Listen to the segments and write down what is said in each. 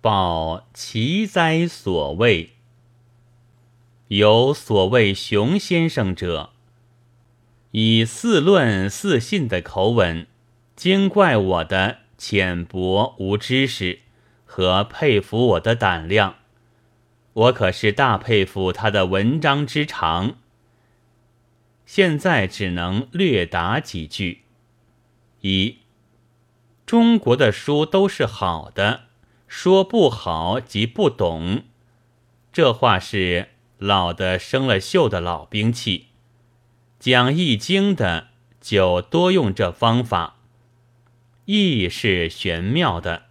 报其哉所谓？有所谓熊先生者，以似论似信的口吻，惊怪我的浅薄无知识，和佩服我的胆量。我可是大佩服他的文章之长。现在只能略答几句：一，中国的书都是好的，说不好即不懂。这话是。老的生了锈的老兵器，讲易经的就多用这方法。易是玄妙的，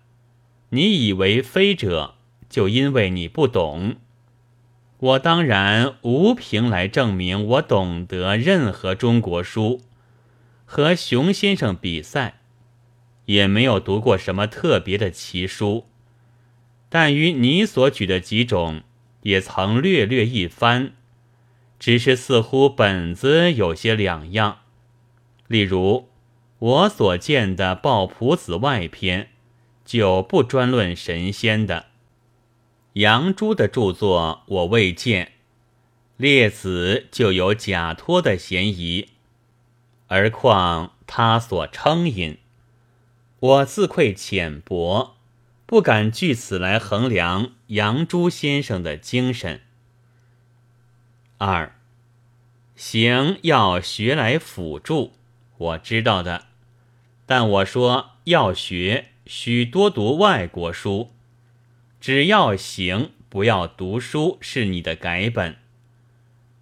你以为非者，就因为你不懂。我当然无凭来证明我懂得任何中国书，和熊先生比赛，也没有读过什么特别的奇书。但于你所举的几种。也曾略略一番，只是似乎本子有些两样。例如我所见的《抱朴子外篇》，就不专论神仙的；杨朱的著作我未见，《列子》就有假托的嫌疑。而况他所称引，我自愧浅薄。不敢据此来衡量杨朱先生的精神。二，行要学来辅助，我知道的，但我说要学，需多读外国书。只要行，不要读书，是你的改本。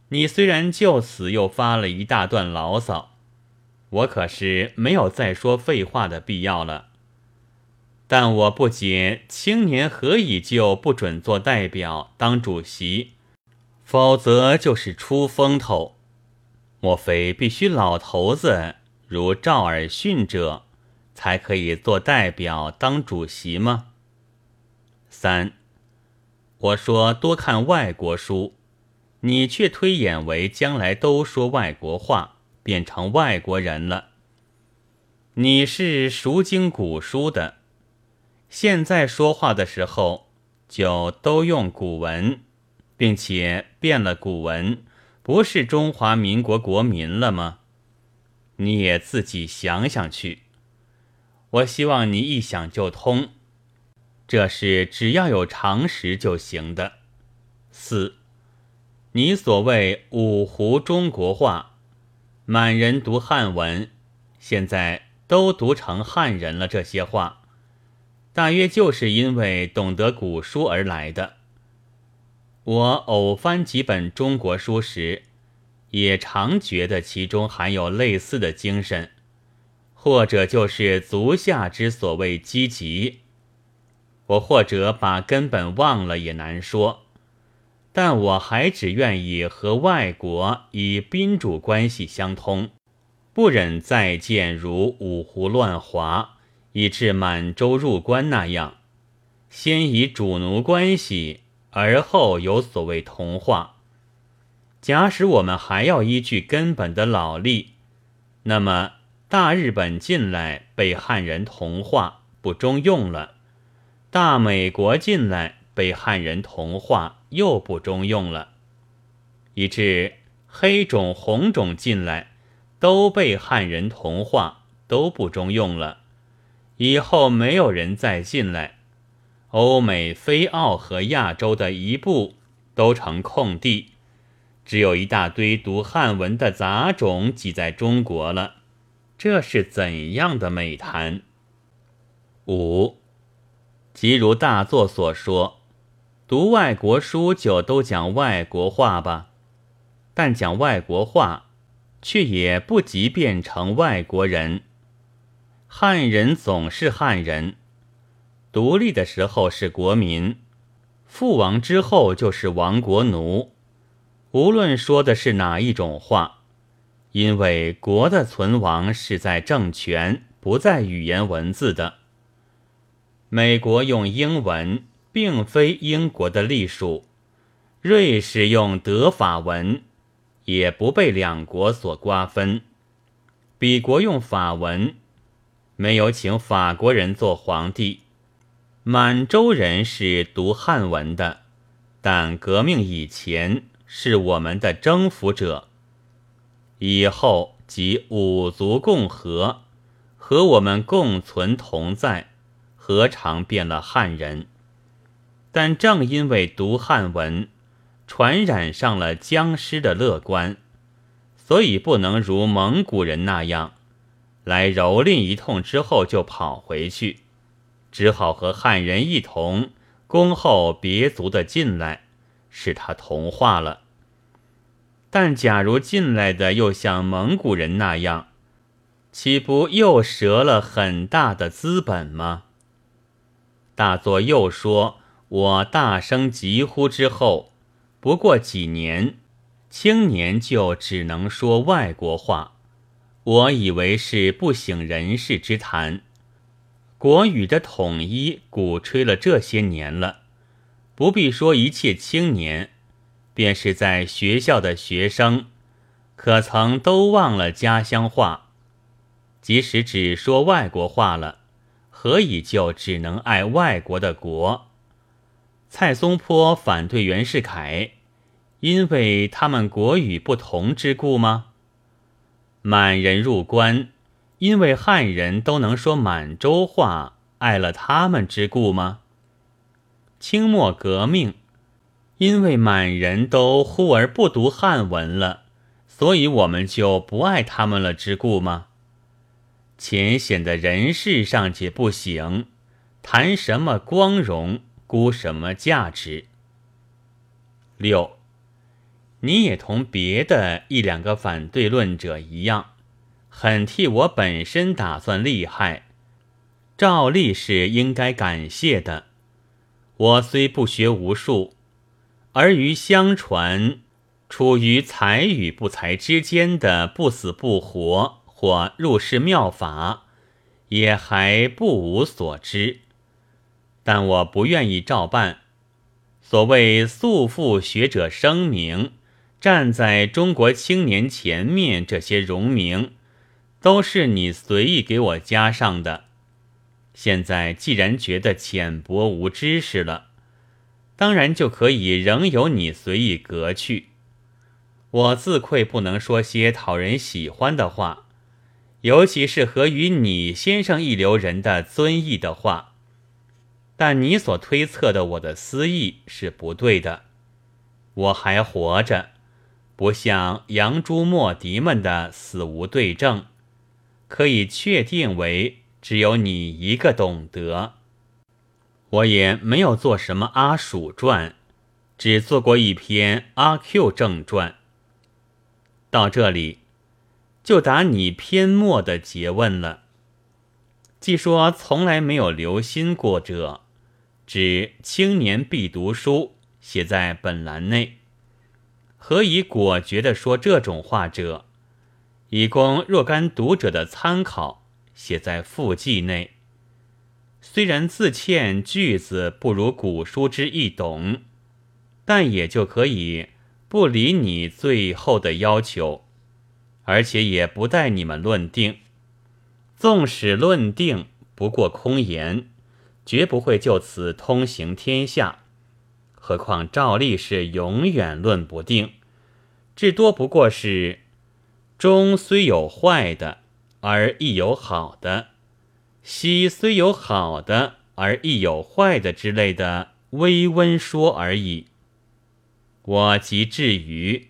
你虽然就此又发了一大段牢骚，我可是没有再说废话的必要了。但我不解，青年何以就不准做代表当主席？否则就是出风头。莫非必须老头子如赵尔逊者才可以做代表当主席吗？三，我说多看外国书，你却推演为将来都说外国话，变成外国人了。你是熟经古书的。现在说话的时候，就都用古文，并且变了古文，不是中华民国国民了吗？你也自己想想去。我希望你一想就通，这是只要有常识就行的。四，你所谓五胡中国话，满人读汉文，现在都读成汉人了，这些话。大约就是因为懂得古书而来的。我偶翻几本中国书时，也常觉得其中含有类似的精神，或者就是足下之所谓积极。我或者把根本忘了也难说，但我还只愿意和外国以宾主关系相通，不忍再见如五胡乱华。以致满洲入关那样，先以主奴关系，而后有所谓同化。假使我们还要依据根本的老例，那么大日本进来被汉人同化不中用了，大美国进来被汉人同化又不中用了，以致黑种红种进来都被汉人同化都不中用了。以后没有人再进来，欧美、非澳和亚洲的一部都成空地，只有一大堆读汉文的杂种挤在中国了。这是怎样的美谈？五，即如大作所说，读外国书就都讲外国话吧，但讲外国话，却也不及变成外国人。汉人总是汉人，独立的时候是国民，覆亡之后就是亡国奴。无论说的是哪一种话，因为国的存亡是在政权，不在语言文字的。美国用英文，并非英国的隶属；瑞士用德法文，也不被两国所瓜分。彼国用法文。没有请法国人做皇帝，满洲人是读汉文的，但革命以前是我们的征服者，以后即五族共和，和我们共存同在，何尝变了汉人？但正因为读汉文，传染上了僵尸的乐观，所以不能如蒙古人那样，来蹂躏一通之后就跑回去。只好和汉人一同恭候别族的进来，使他同化了。但假如进来的又像蒙古人那样，岂不又折了很大的资本吗？大作又说：“我大声疾呼之后，不过几年，青年就只能说外国话。我以为是不省人事之谈。”国语的统一鼓吹了这些年了，不必说一切青年，便是在学校的学生，可曾都忘了家乡话？即使只说外国话了，何以就只能爱外国的国？蔡松坡反对袁世凯，因为他们国语不同之故吗？满人入关。因为汉人都能说满洲话，爱了他们之故吗？清末革命，因为满人都忽而不读汉文了，所以我们就不爱他们了之故吗？浅显的人事尚且不行，谈什么光荣，估什么价值？六，你也同别的一两个反对论者一样。很替我本身打算厉害，照例是应该感谢的。我虽不学无术，而于相传处于才与不才之间的不死不活或入世妙法，也还不无所知。但我不愿意照办。所谓素负学者声名，站在中国青年前面，这些荣名。都是你随意给我加上的。现在既然觉得浅薄无知识了，当然就可以仍由你随意革去。我自愧不能说些讨人喜欢的话，尤其是合于你先生一流人的尊意的话。但你所推测的我的私意是不对的。我还活着，不像杨朱莫迪们的死无对证。可以确定为只有你一个懂得。我也没有做什么阿鼠传，只做过一篇阿 Q 正传。到这里，就答你篇末的诘问了。既说从来没有留心过者，指青年必读书写在本栏内，何以果决的说这种话者？以供若干读者的参考，写在附记内。虽然自欠句子不如古书之易懂，但也就可以不理你最后的要求，而且也不待你们论定。纵使论定，不过空言，绝不会就此通行天下。何况照例是永远论不定，至多不过是。中虽有坏的，而亦有好的；西虽有好的，而亦有坏的之类的微温说而已。我即至于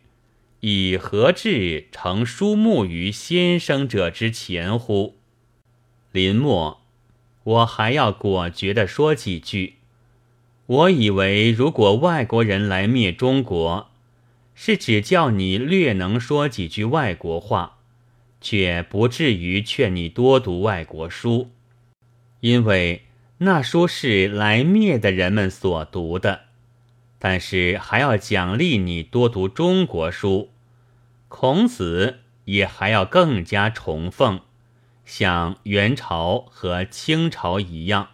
以何至成书目于先生者之前乎？临末，我还要果决地说几句。我以为，如果外国人来灭中国，是只叫你略能说几句外国话，却不至于劝你多读外国书，因为那书是来灭的人们所读的。但是还要奖励你多读中国书，孔子也还要更加崇奉，像元朝和清朝一样。